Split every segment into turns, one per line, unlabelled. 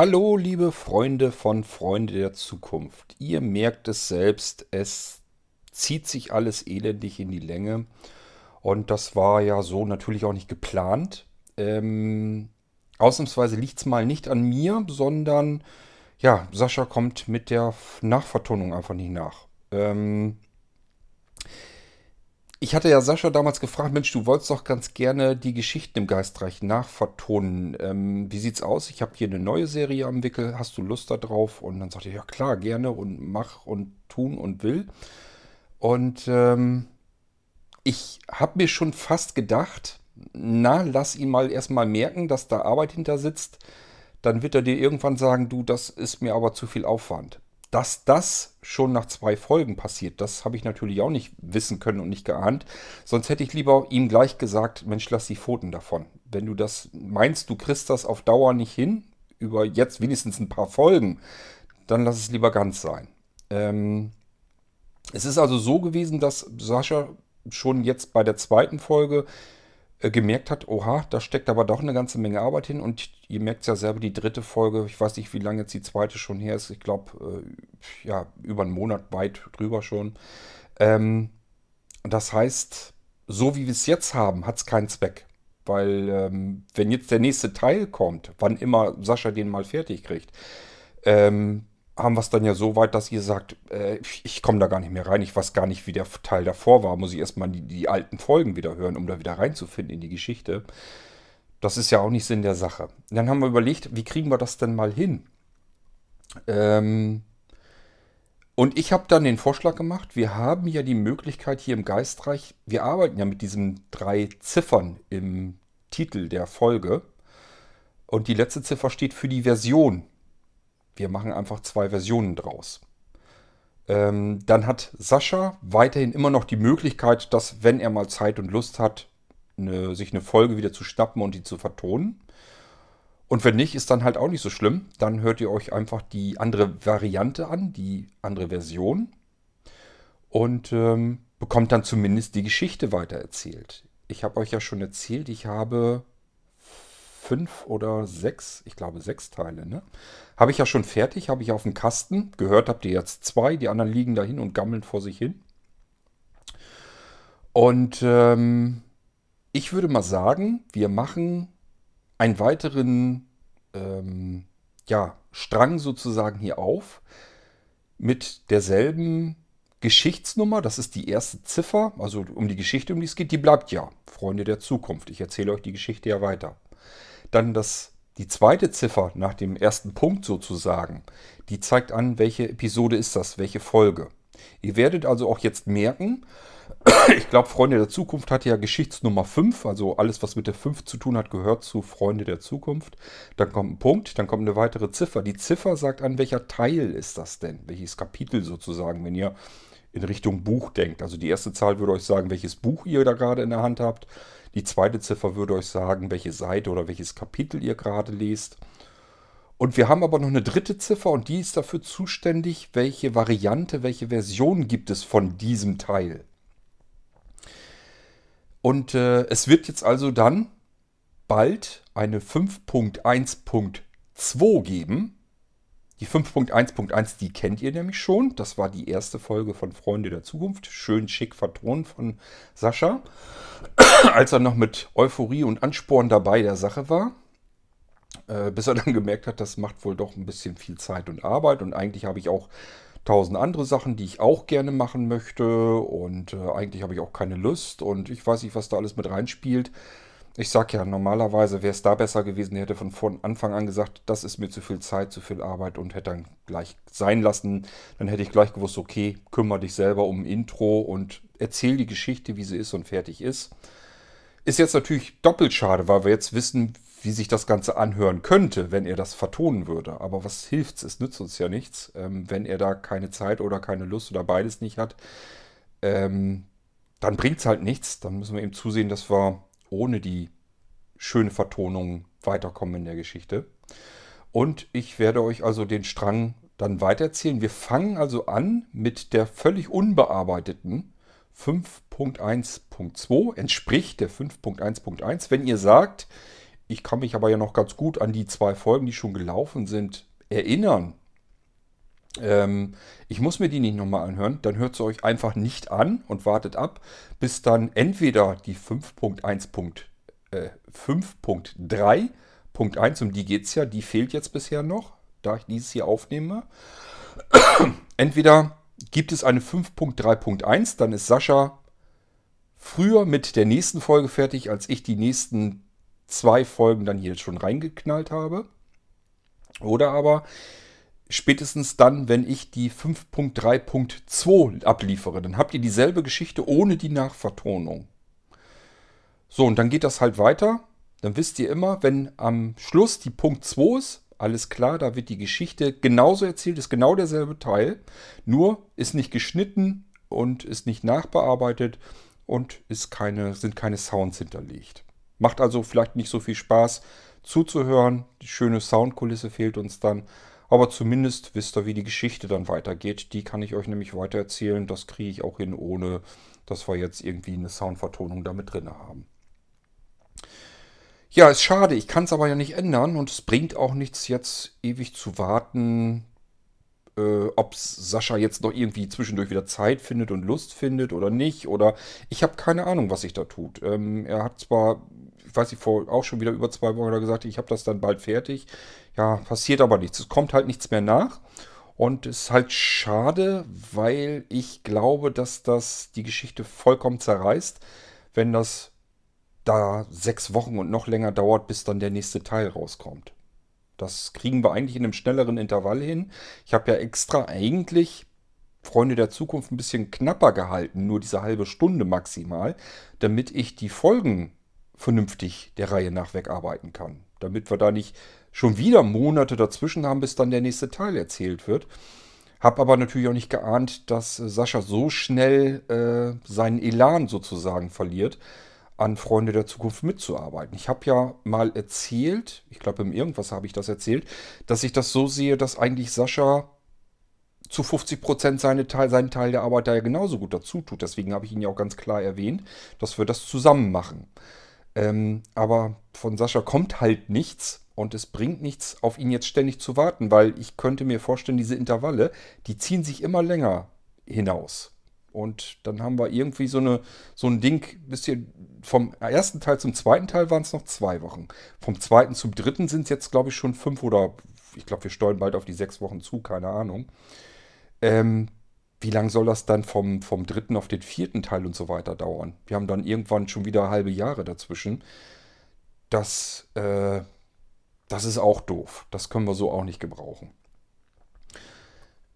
Hallo, liebe Freunde von Freunde der Zukunft. Ihr merkt es selbst, es zieht sich alles elendig in die Länge. Und das war ja so natürlich auch nicht geplant. Ähm, ausnahmsweise liegt es mal nicht an mir, sondern ja, Sascha kommt mit der Nachvertonung einfach nicht nach. Ähm, ich hatte ja Sascha damals gefragt, Mensch, du wolltest doch ganz gerne die Geschichten im Geistreich nachvertonen. Ähm, wie sieht's aus? Ich habe hier eine neue Serie am Wickel. Hast du Lust darauf? Und dann sagte er, ja klar, gerne und mach und tun und will. Und ähm, ich habe mir schon fast gedacht, na, lass ihn mal erstmal merken, dass da Arbeit hinter sitzt. Dann wird er dir irgendwann sagen, du, das ist mir aber zu viel Aufwand. Dass das schon nach zwei Folgen passiert, das habe ich natürlich auch nicht wissen können und nicht geahnt. Sonst hätte ich lieber ihm gleich gesagt, Mensch, lass die Pfoten davon. Wenn du das meinst, du kriegst das auf Dauer nicht hin, über jetzt wenigstens ein paar Folgen, dann lass es lieber ganz sein. Ähm, es ist also so gewesen, dass Sascha schon jetzt bei der zweiten Folge gemerkt hat, oha, da steckt aber doch eine ganze Menge Arbeit hin. Und ihr merkt es ja selber, die dritte Folge, ich weiß nicht, wie lange jetzt die zweite schon her ist. Ich glaube, äh, ja, über einen Monat weit drüber schon. Ähm, das heißt, so wie wir es jetzt haben, hat es keinen Zweck. Weil, ähm, wenn jetzt der nächste Teil kommt, wann immer Sascha den mal fertig kriegt, ähm, haben wir es dann ja so weit, dass ihr sagt, äh, ich, komme da gar nicht mehr rein, ich weiß gar nicht, wie der Teil davor war, muss ich erstmal die, die alten Folgen wieder hören, um da wieder reinzufinden in die Geschichte. Das ist ja auch nicht Sinn der Sache. Dann haben wir überlegt, wie kriegen wir das denn mal hin? Ähm, und ich habe dann den Vorschlag gemacht, wir haben ja die Möglichkeit hier im Geistreich, wir arbeiten ja mit diesen drei Ziffern im Titel der Folge. Und die letzte Ziffer steht für die Version, wir machen einfach zwei Versionen draus. Ähm, dann hat Sascha weiterhin immer noch die Möglichkeit, dass, wenn er mal Zeit und Lust hat, eine, sich eine Folge wieder zu schnappen und die zu vertonen. Und wenn nicht, ist dann halt auch nicht so schlimm. Dann hört ihr euch einfach die andere Variante an, die andere Version. Und ähm, bekommt dann zumindest die Geschichte weitererzählt. Ich habe euch ja schon erzählt, ich habe fünf oder sechs, ich glaube sechs Teile, ne? Habe ich ja schon fertig, habe ich auf dem Kasten. Gehört habt ihr jetzt zwei, die anderen liegen dahin und gammeln vor sich hin. Und ähm, ich würde mal sagen, wir machen einen weiteren ähm, ja, Strang sozusagen hier auf mit derselben Geschichtsnummer, das ist die erste Ziffer, also um die Geschichte, um die es geht, die bleibt ja. Freunde der Zukunft. Ich erzähle euch die Geschichte ja weiter. Dann das, die zweite Ziffer nach dem ersten Punkt sozusagen, die zeigt an, welche Episode ist das, welche Folge. Ihr werdet also auch jetzt merken, ich glaube, Freunde der Zukunft hat ja Geschichtsnummer 5, also alles, was mit der 5 zu tun hat, gehört zu Freunde der Zukunft. Dann kommt ein Punkt, dann kommt eine weitere Ziffer. Die Ziffer sagt an, welcher Teil ist das denn, welches Kapitel sozusagen, wenn ihr in Richtung Buch denkt. Also die erste Zahl würde euch sagen, welches Buch ihr da gerade in der Hand habt. Die zweite Ziffer würde euch sagen, welche Seite oder welches Kapitel ihr gerade lest. Und wir haben aber noch eine dritte Ziffer und die ist dafür zuständig, welche Variante, welche Version gibt es von diesem Teil. Und äh, es wird jetzt also dann bald eine 5.1.2 geben. Die 5.1.1, die kennt ihr nämlich schon. Das war die erste Folge von Freunde der Zukunft. Schön schick vertont von Sascha. Als er noch mit Euphorie und Ansporn dabei der Sache war. Äh, bis er dann gemerkt hat, das macht wohl doch ein bisschen viel Zeit und Arbeit. Und eigentlich habe ich auch tausend andere Sachen, die ich auch gerne machen möchte. Und äh, eigentlich habe ich auch keine Lust. Und ich weiß nicht, was da alles mit reinspielt. Ich sag ja, normalerweise wäre es da besser gewesen, er hätte von, von Anfang an gesagt, das ist mir zu viel Zeit, zu viel Arbeit und hätte dann gleich sein lassen. Dann hätte ich gleich gewusst, okay, kümmere dich selber um ein Intro und erzähl die Geschichte, wie sie ist und fertig ist. Ist jetzt natürlich doppelt schade, weil wir jetzt wissen, wie sich das Ganze anhören könnte, wenn er das vertonen würde. Aber was hilft's? Es nützt uns ja nichts, ähm, wenn er da keine Zeit oder keine Lust oder beides nicht hat. Ähm, dann bringt's halt nichts. Dann müssen wir eben zusehen, dass wir ohne die schöne Vertonung weiterkommen in der Geschichte. Und ich werde euch also den Strang dann weitererzählen. Wir fangen also an mit der völlig unbearbeiteten 5.1.2, entspricht der 5.1.1. Wenn ihr sagt, ich kann mich aber ja noch ganz gut an die zwei Folgen, die schon gelaufen sind, erinnern. Ähm, ich muss mir die nicht nochmal anhören. Dann hört sie euch einfach nicht an und wartet ab, bis dann entweder die 5.1.5.3.1, äh, um die geht es ja, die fehlt jetzt bisher noch, da ich dieses hier aufnehme. entweder gibt es eine 5.3.1, dann ist Sascha früher mit der nächsten Folge fertig, als ich die nächsten zwei Folgen dann hier schon reingeknallt habe. Oder aber spätestens dann, wenn ich die 5.3.2 abliefere. Dann habt ihr dieselbe Geschichte ohne die Nachvertonung. So, und dann geht das halt weiter. Dann wisst ihr immer, wenn am Schluss die Punkt 2 ist, alles klar, da wird die Geschichte genauso erzählt, ist genau derselbe Teil, nur ist nicht geschnitten und ist nicht nachbearbeitet und ist keine, sind keine Sounds hinterlegt. Macht also vielleicht nicht so viel Spaß zuzuhören. Die schöne Soundkulisse fehlt uns dann. Aber zumindest wisst ihr, wie die Geschichte dann weitergeht. Die kann ich euch nämlich weiter erzählen. Das kriege ich auch hin, ohne dass wir jetzt irgendwie eine Soundvertonung damit drin haben. Ja, ist schade. Ich kann es aber ja nicht ändern und es bringt auch nichts, jetzt ewig zu warten, äh, ob Sascha jetzt noch irgendwie zwischendurch wieder Zeit findet und Lust findet oder nicht. Oder ich habe keine Ahnung, was sich da tut. Ähm, er hat zwar, weiß nicht, vor auch schon wieder über zwei Wochen gesagt, ich habe das dann bald fertig. Ja, passiert aber nichts. Es kommt halt nichts mehr nach. Und es ist halt schade, weil ich glaube, dass das die Geschichte vollkommen zerreißt, wenn das da sechs Wochen und noch länger dauert, bis dann der nächste Teil rauskommt. Das kriegen wir eigentlich in einem schnelleren Intervall hin. Ich habe ja extra eigentlich Freunde der Zukunft ein bisschen knapper gehalten, nur diese halbe Stunde maximal, damit ich die Folgen vernünftig der Reihe nach wegarbeiten kann. Damit wir da nicht schon wieder Monate dazwischen haben, bis dann der nächste Teil erzählt wird. Hab aber natürlich auch nicht geahnt, dass Sascha so schnell äh, seinen Elan sozusagen verliert, an Freunde der Zukunft mitzuarbeiten. Ich habe ja mal erzählt, ich glaube im Irgendwas habe ich das erzählt, dass ich das so sehe, dass eigentlich Sascha zu 50 Prozent seine Teil, seinen Teil der Arbeit da ja genauso gut dazu tut. Deswegen habe ich ihn ja auch ganz klar erwähnt, dass wir das zusammen machen. Ähm, aber von Sascha kommt halt nichts und es bringt nichts, auf ihn jetzt ständig zu warten, weil ich könnte mir vorstellen, diese Intervalle, die ziehen sich immer länger hinaus. Und dann haben wir irgendwie so, eine, so ein Ding, ihr, vom ersten Teil zum zweiten Teil waren es noch zwei Wochen. Vom zweiten zum dritten sind es jetzt, glaube ich, schon fünf oder ich glaube, wir steuern bald auf die sechs Wochen zu, keine Ahnung. Ähm, wie lange soll das dann vom, vom dritten auf den vierten Teil und so weiter dauern? Wir haben dann irgendwann schon wieder halbe Jahre dazwischen. Das, äh, das ist auch doof. Das können wir so auch nicht gebrauchen.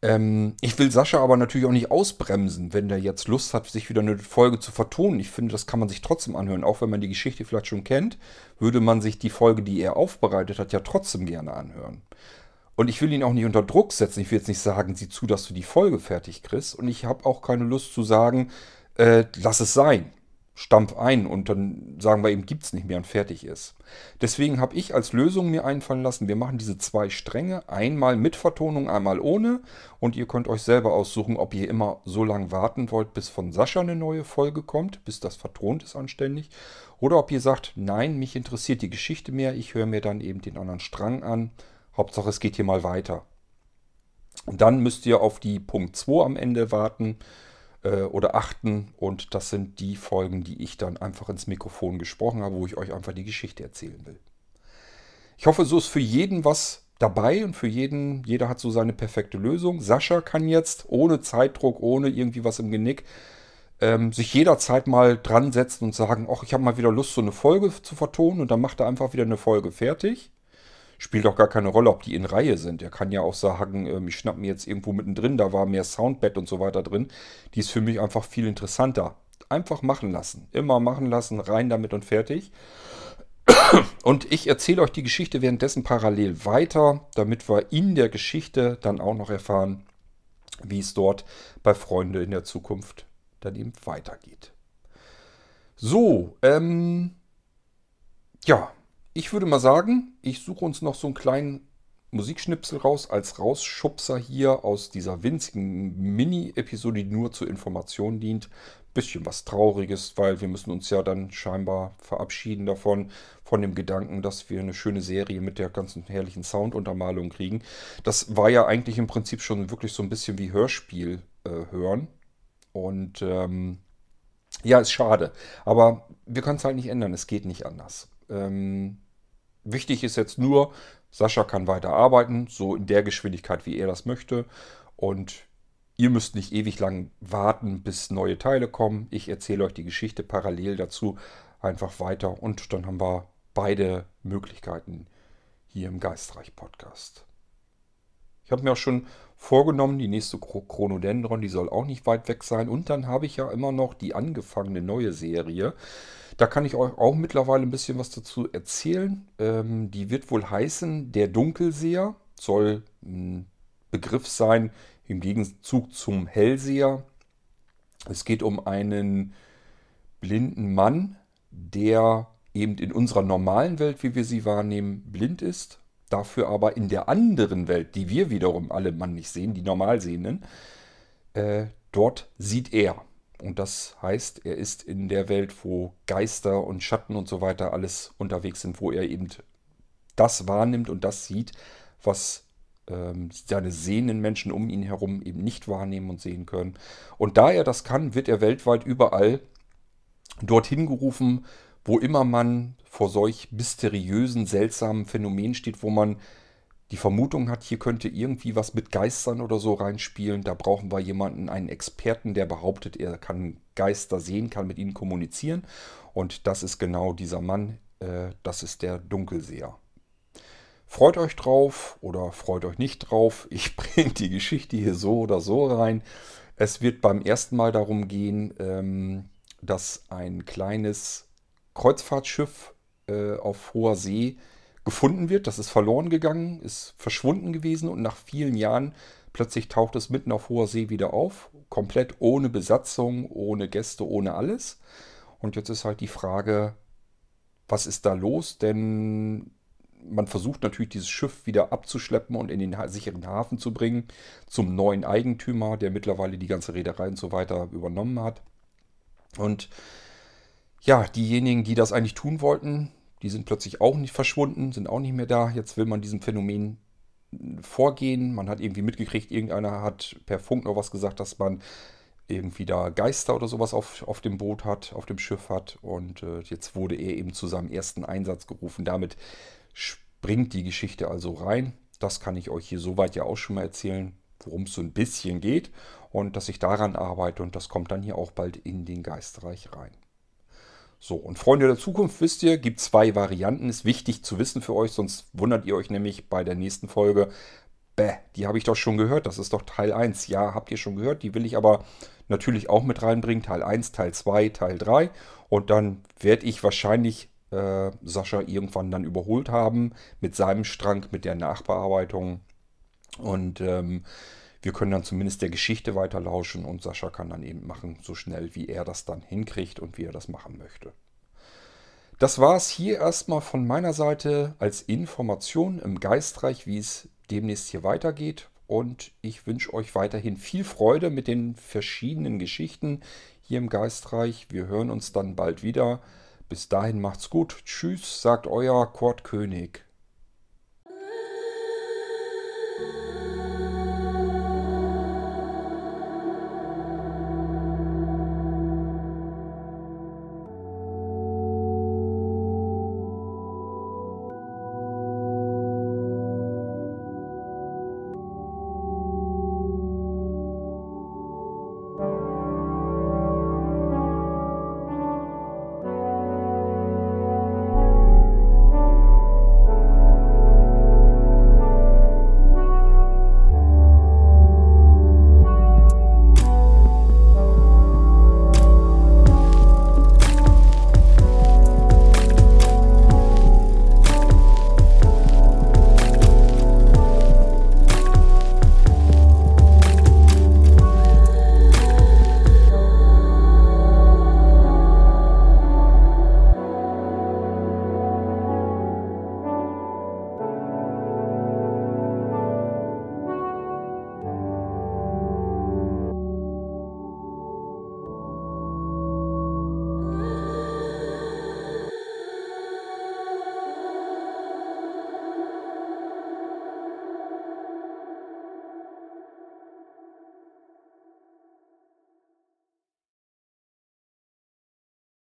Ähm, ich will Sascha aber natürlich auch nicht ausbremsen, wenn der jetzt Lust hat, sich wieder eine Folge zu vertonen. Ich finde, das kann man sich trotzdem anhören. Auch wenn man die Geschichte vielleicht schon kennt, würde man sich die Folge, die er aufbereitet hat, ja trotzdem gerne anhören. Und ich will ihn auch nicht unter Druck setzen. Ich will jetzt nicht sagen, sieh zu, dass du die Folge fertig kriegst. Und ich habe auch keine Lust zu sagen, äh, lass es sein. Stampf ein und dann sagen wir eben, gibt es nicht mehr und fertig ist. Deswegen habe ich als Lösung mir einfallen lassen, wir machen diese zwei Stränge, einmal mit Vertonung, einmal ohne und ihr könnt euch selber aussuchen, ob ihr immer so lange warten wollt, bis von Sascha eine neue Folge kommt, bis das vertont ist anständig, oder ob ihr sagt, nein, mich interessiert die Geschichte mehr, ich höre mir dann eben den anderen Strang an, Hauptsache es geht hier mal weiter. Und dann müsst ihr auf die Punkt 2 am Ende warten, äh, oder achten. Und das sind die Folgen, die ich dann einfach ins Mikrofon gesprochen habe, wo ich euch einfach die Geschichte erzählen will. Ich hoffe, so ist für jeden was dabei und für jeden, jeder hat so seine perfekte Lösung. Sascha kann jetzt ohne Zeitdruck, ohne irgendwie was im Genick, ähm, sich jederzeit mal dran setzen und sagen, ach, ich habe mal wieder Lust, so eine Folge zu vertonen und dann macht er einfach wieder eine Folge fertig spielt auch gar keine Rolle, ob die in Reihe sind. Er kann ja auch sagen, ähm, ich schnapp mir jetzt irgendwo mittendrin, da war mehr Soundbed und so weiter drin. Die ist für mich einfach viel interessanter. Einfach machen lassen. Immer machen lassen, rein damit und fertig. Und ich erzähle euch die Geschichte währenddessen parallel weiter, damit wir in der Geschichte dann auch noch erfahren, wie es dort bei Freunde in der Zukunft dann eben weitergeht. So, ähm, ja, ich würde mal sagen, ich suche uns noch so einen kleinen Musikschnipsel raus als Rausschubser hier aus dieser winzigen Mini-Episode, die nur zur Information dient. bisschen was Trauriges, weil wir müssen uns ja dann scheinbar verabschieden davon, von dem Gedanken, dass wir eine schöne Serie mit der ganzen herrlichen Sounduntermalung kriegen. Das war ja eigentlich im Prinzip schon wirklich so ein bisschen wie Hörspiel äh, hören. Und ähm, ja, ist schade. Aber wir können es halt nicht ändern. Es geht nicht anders. Ähm, wichtig ist jetzt nur, Sascha kann weiter arbeiten, so in der Geschwindigkeit, wie er das möchte. Und Ihr müsst nicht ewig lang warten, bis neue Teile kommen. Ich erzähle euch die Geschichte parallel dazu einfach weiter und dann haben wir beide Möglichkeiten hier im Geistreich Podcast. Ich habe mir auch schon vorgenommen, die nächste Chronodendron, die soll auch nicht weit weg sein. Und dann habe ich ja immer noch die angefangene neue Serie. Da kann ich euch auch mittlerweile ein bisschen was dazu erzählen. Ähm, die wird wohl heißen Der Dunkelseher. Soll ein Begriff sein, im Gegenzug zum Hellseher. Es geht um einen blinden Mann, der eben in unserer normalen Welt, wie wir sie wahrnehmen, blind ist, dafür aber in der anderen Welt, die wir wiederum alle Mann nicht sehen, die Normalsehenden, äh, dort sieht er. Und das heißt, er ist in der Welt, wo Geister und Schatten und so weiter alles unterwegs sind, wo er eben das wahrnimmt und das sieht, was ähm, seine sehenden Menschen um ihn herum eben nicht wahrnehmen und sehen können. Und da er das kann, wird er weltweit überall dorthin gerufen, wo immer man vor solch mysteriösen, seltsamen Phänomenen steht, wo man die Vermutung hat, hier könnte irgendwie was mit Geistern oder so reinspielen. Da brauchen wir jemanden, einen Experten, der behauptet, er kann Geister sehen, kann mit ihnen kommunizieren. Und das ist genau dieser Mann, äh, das ist der Dunkelseher. Freut euch drauf oder freut euch nicht drauf. Ich bringe die Geschichte hier so oder so rein. Es wird beim ersten Mal darum gehen, ähm, dass ein kleines Kreuzfahrtschiff äh, auf hoher See gefunden wird. Das ist verloren gegangen, ist verschwunden gewesen und nach vielen Jahren plötzlich taucht es mitten auf hoher See wieder auf. Komplett ohne Besatzung, ohne Gäste, ohne alles. Und jetzt ist halt die Frage, was ist da los? Denn man versucht natürlich dieses Schiff wieder abzuschleppen und in den sicheren Hafen zu bringen zum neuen Eigentümer, der mittlerweile die ganze Reederei und so weiter übernommen hat. Und ja, diejenigen, die das eigentlich tun wollten, die sind plötzlich auch nicht verschwunden, sind auch nicht mehr da. Jetzt will man diesem Phänomen vorgehen. Man hat irgendwie mitgekriegt, irgendeiner hat per Funk noch was gesagt, dass man irgendwie da Geister oder sowas auf, auf dem Boot hat, auf dem Schiff hat. Und äh, jetzt wurde er eben zu seinem ersten Einsatz gerufen. Damit springt die Geschichte also rein. Das kann ich euch hier soweit ja auch schon mal erzählen, worum es so ein bisschen geht und dass ich daran arbeite und das kommt dann hier auch bald in den Geistreich rein. So, und Freunde der Zukunft, wisst ihr, gibt zwei Varianten. Ist wichtig zu wissen für euch, sonst wundert ihr euch nämlich bei der nächsten Folge. Bäh, die habe ich doch schon gehört. Das ist doch Teil 1. Ja, habt ihr schon gehört. Die will ich aber natürlich auch mit reinbringen. Teil 1, Teil 2, Teil 3. Und dann werde ich wahrscheinlich äh, Sascha irgendwann dann überholt haben mit seinem Strang, mit der Nachbearbeitung. Und ähm, wir können dann zumindest der Geschichte weiter lauschen und Sascha kann dann eben machen, so schnell wie er das dann hinkriegt und wie er das machen möchte. Das war es hier erstmal von meiner Seite als Information im Geistreich, wie es demnächst hier weitergeht. Und ich wünsche euch weiterhin viel Freude mit den verschiedenen Geschichten hier im Geistreich. Wir hören uns dann bald wieder. Bis dahin macht's gut. Tschüss, sagt euer Kurt König.